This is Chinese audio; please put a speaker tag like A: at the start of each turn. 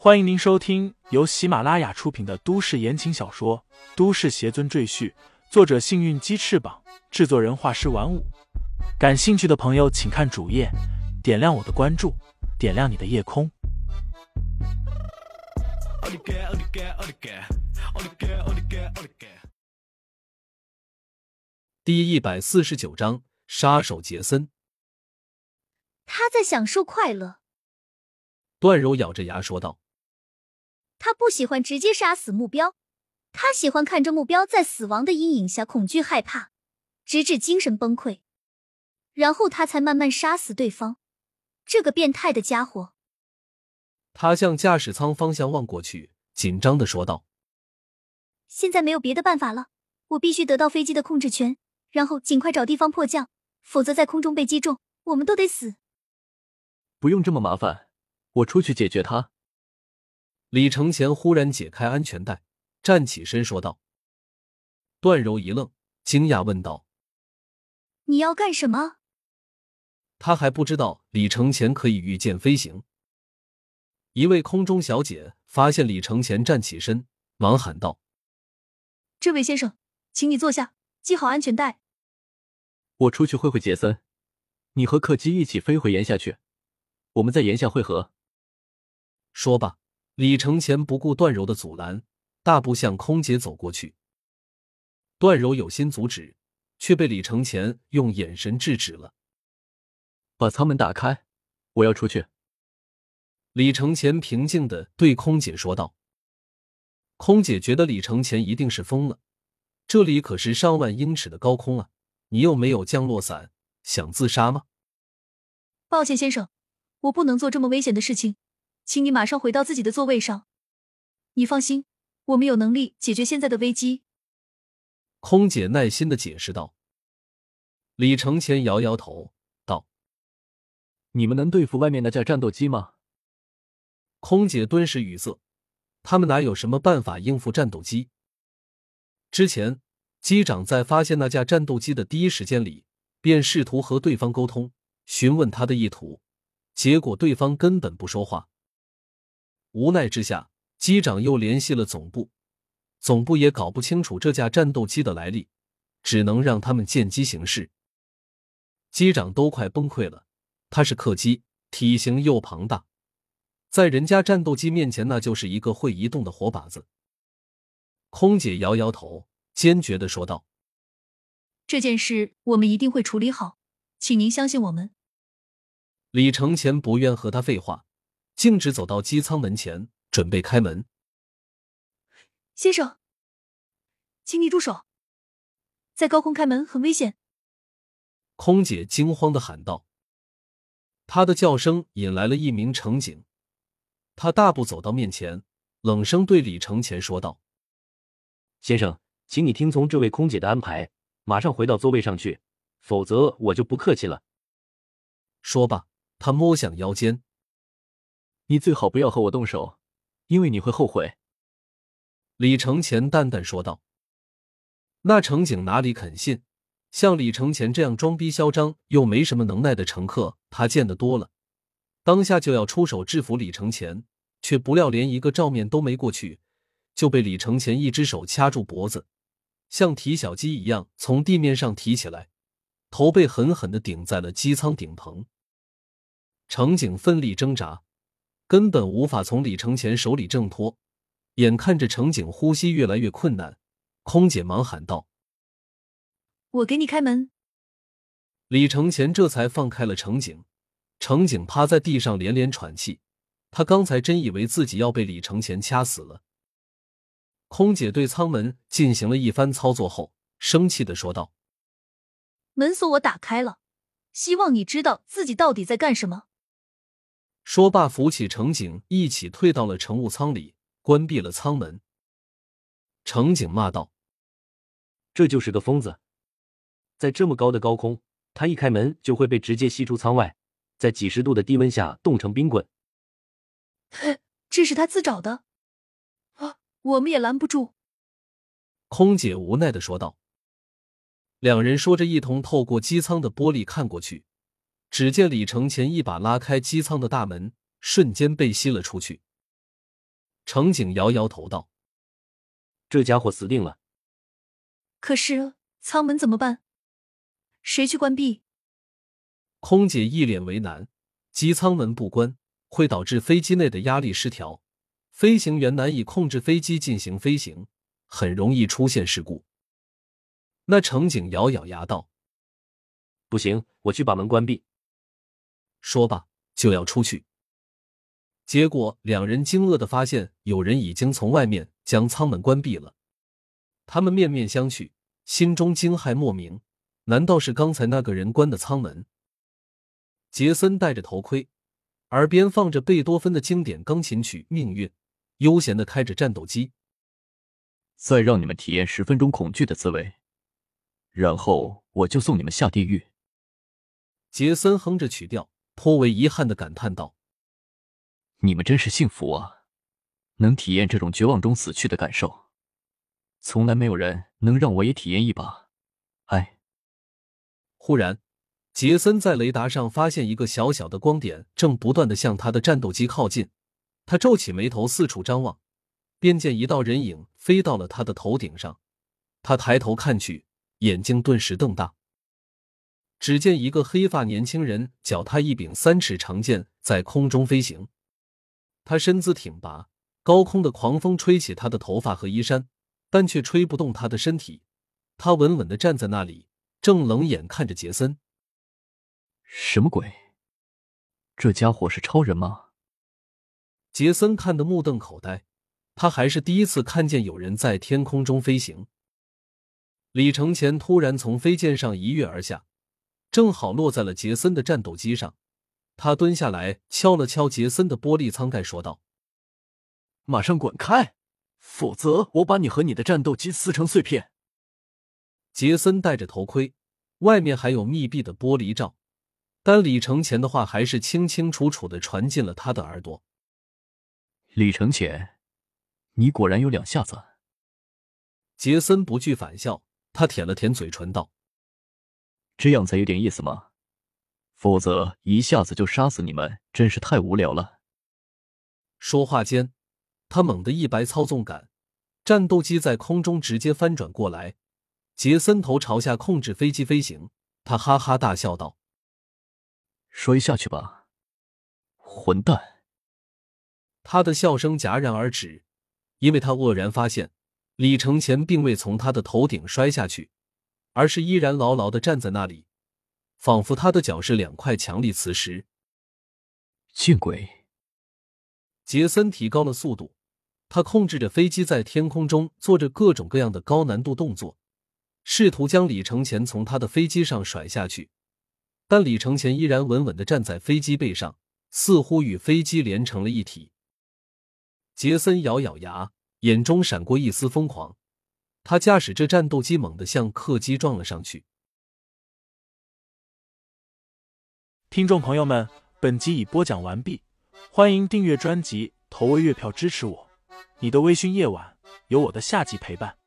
A: 欢迎您收听由喜马拉雅出品的都市言情小说《都市邪尊赘婿》，作者：幸运鸡翅膀，制作人：画师玩五。感兴趣的朋友，请看主页，点亮我的关注，点亮你的夜空。
B: 第一百四十九章：杀手杰森。
C: 他在享受快乐。
B: 段柔咬着牙说道。
C: 他不喜欢直接杀死目标，他喜欢看着目标在死亡的阴影下恐惧害怕，直至精神崩溃，然后他才慢慢杀死对方。这个变态的家伙。
B: 他向驾驶舱方向望过去，紧张的说道：“
C: 现在没有别的办法了，我必须得到飞机的控制权，然后尽快找地方迫降，否则在空中被击中，我们都得死。”
D: 不用这么麻烦，我出去解决他。
B: 李承前忽然解开安全带，站起身说道。段柔一愣，惊讶问道：“
C: 你要干什么？”
B: 他还不知道李承前可以御剑飞行。一位空中小姐发现李承前站起身，忙喊道：“
E: 这位先生，请你坐下，系好安全带。”
D: 我出去会会杰森，你和客机一起飞回岩下去，我们在岩下会合。
B: 说罢。李承前不顾段柔的阻拦，大步向空姐走过去。段柔有心阻止，却被李承前用眼神制止了。
D: 把舱门打开，我要出去。
B: 李承前平静的对空姐说道。空姐觉得李承前一定是疯了，这里可是上万英尺的高空啊，你又没有降落伞，想自杀吗？
E: 抱歉，先生，我不能做这么危险的事情。请你马上回到自己的座位上。你放心，我们有能力解决现在的危机。”
B: 空姐耐心的解释道。李承前摇摇头道：“
D: 你们能对付外面那架战斗机吗？”
B: 空姐顿时语塞，他们哪有什么办法应付战斗机？之前机长在发现那架战斗机的第一时间里，便试图和对方沟通，询问他的意图，结果对方根本不说话。无奈之下，机长又联系了总部，总部也搞不清楚这架战斗机的来历，只能让他们见机行事。机长都快崩溃了，他是客机，体型又庞大，在人家战斗机面前，那就是一个会移动的活靶子。空姐摇摇头，坚决的说道：“
E: 这件事我们一定会处理好，请您相信我们。”
B: 李承前不愿和他废话。径直走到机舱门前，准备开门。
E: 先生，请你住手！在高空开门很危险。
B: 空姐惊慌的喊道。她的叫声引来了一名乘警，他大步走到面前，冷声对李承前说道：“
D: 先生，请你听从这位空姐的安排，马上回到座位上去，否则我就不客气了。”
B: 说罢，他摸向腰间。
D: 你最好不要和我动手，因为你会后悔。”
B: 李承前淡淡说道。那乘警哪里肯信？像李承前这样装逼嚣张又没什么能耐的乘客，他见得多了。当下就要出手制服李承前，却不料连一个照面都没过去，就被李承前一只手掐住脖子，像提小鸡一样从地面上提起来，头被狠狠的顶在了机舱顶棚。乘警奋力挣扎。根本无法从李承前手里挣脱，眼看着乘警呼吸越来越困难，空姐忙喊道：“
E: 我给你开门。”
B: 李承前这才放开了乘警，乘警趴在地上连连喘气，他刚才真以为自己要被李承前掐死了。空姐对舱门进行了一番操作后，生气的说道：“
E: 门锁我打开了，希望你知道自己到底在干什么。”
B: 说罢，扶起乘警，一起退到了乘务舱里，关闭了舱门。乘警骂道：“
D: 这就是个疯子，在这么高的高空，他一开门就会被直接吸出舱外，在几十度的低温下冻成冰棍。
E: 这是他自找的，啊，我们也拦不住。”
B: 空姐无奈的说道。两人说着，一同透过机舱的玻璃看过去。只见李承前一把拉开机舱的大门，瞬间被吸了出去。程景摇摇头道：“
D: 这家伙死定了。”
E: 可是舱门怎么办？谁去关闭？
B: 空姐一脸为难。机舱门不关会导致飞机内的压力失调，飞行员难以控制飞机进行飞行，很容易出现事故。那乘警咬咬牙道：“
D: 不行，我去把门关闭。”
B: 说罢就要出去，结果两人惊愕的发现有人已经从外面将舱门关闭了。他们面面相觑，心中惊骇莫名。难道是刚才那个人关的舱门？杰森戴着头盔，耳边放着贝多芬的经典钢琴曲《命运》，悠闲的开着战斗机。
F: 再让你们体验十分钟恐惧的滋味，然后我就送你们下地狱。
B: 杰森哼着曲调，颇为遗憾的感叹道：“
F: 你们真是幸福啊，能体验这种绝望中死去的感受。从来没有人能让我也体验一把。”哎。
B: 忽然，杰森在雷达上发现一个小小的光点正不断的向他的战斗机靠近。他皱起眉头，四处张望，便见一道人影飞到了他的头顶上。他抬头看去，眼睛顿时瞪大。只见一个黑发年轻人脚踏一柄三尺长剑在空中飞行。他身姿挺拔，高空的狂风吹起他的头发和衣衫，但却吹不动他的身体。他稳稳的站在那里。正冷眼看着杰森，
F: 什么鬼？这家伙是超人吗？
B: 杰森看得目瞪口呆，他还是第一次看见有人在天空中飞行。李承前突然从飞剑上一跃而下，正好落在了杰森的战斗机上。他蹲下来敲了敲杰森的玻璃舱盖，说道：“
F: 马上滚开，否则我把你和你的战斗机撕成碎片。”
B: 杰森戴着头盔。外面还有密闭的玻璃罩，但李承前的话还是清清楚楚的传进了他的耳朵。
F: 李承前，你果然有两下子。
B: 杰森不惧反笑，他舔了舔嘴唇道：“
F: 这样才有点意思嘛？否则一下子就杀死你们，真是太无聊了。”
B: 说话间，他猛地一摆操纵杆，战斗机在空中直接翻转过来。杰森头朝下控制飞机飞行，他哈哈大笑道：“
F: 摔下去吧，混蛋！”
B: 他的笑声戛然而止，因为他愕然发现李承前并未从他的头顶摔下去，而是依然牢牢的站在那里，仿佛他的脚是两块强力磁石。
F: 见鬼！
B: 杰森提高了速度，他控制着飞机在天空中做着各种各样的高难度动作。试图将李承前从他的飞机上甩下去，但李承前依然稳稳的站在飞机背上，似乎与飞机连成了一体。杰森咬咬牙，眼中闪过一丝疯狂，他驾驶着战斗机猛地向客机撞了上去。
A: 听众朋友们，本集已播讲完毕，欢迎订阅专辑，投喂月票支持我。你的微醺夜晚，有我的下集陪伴。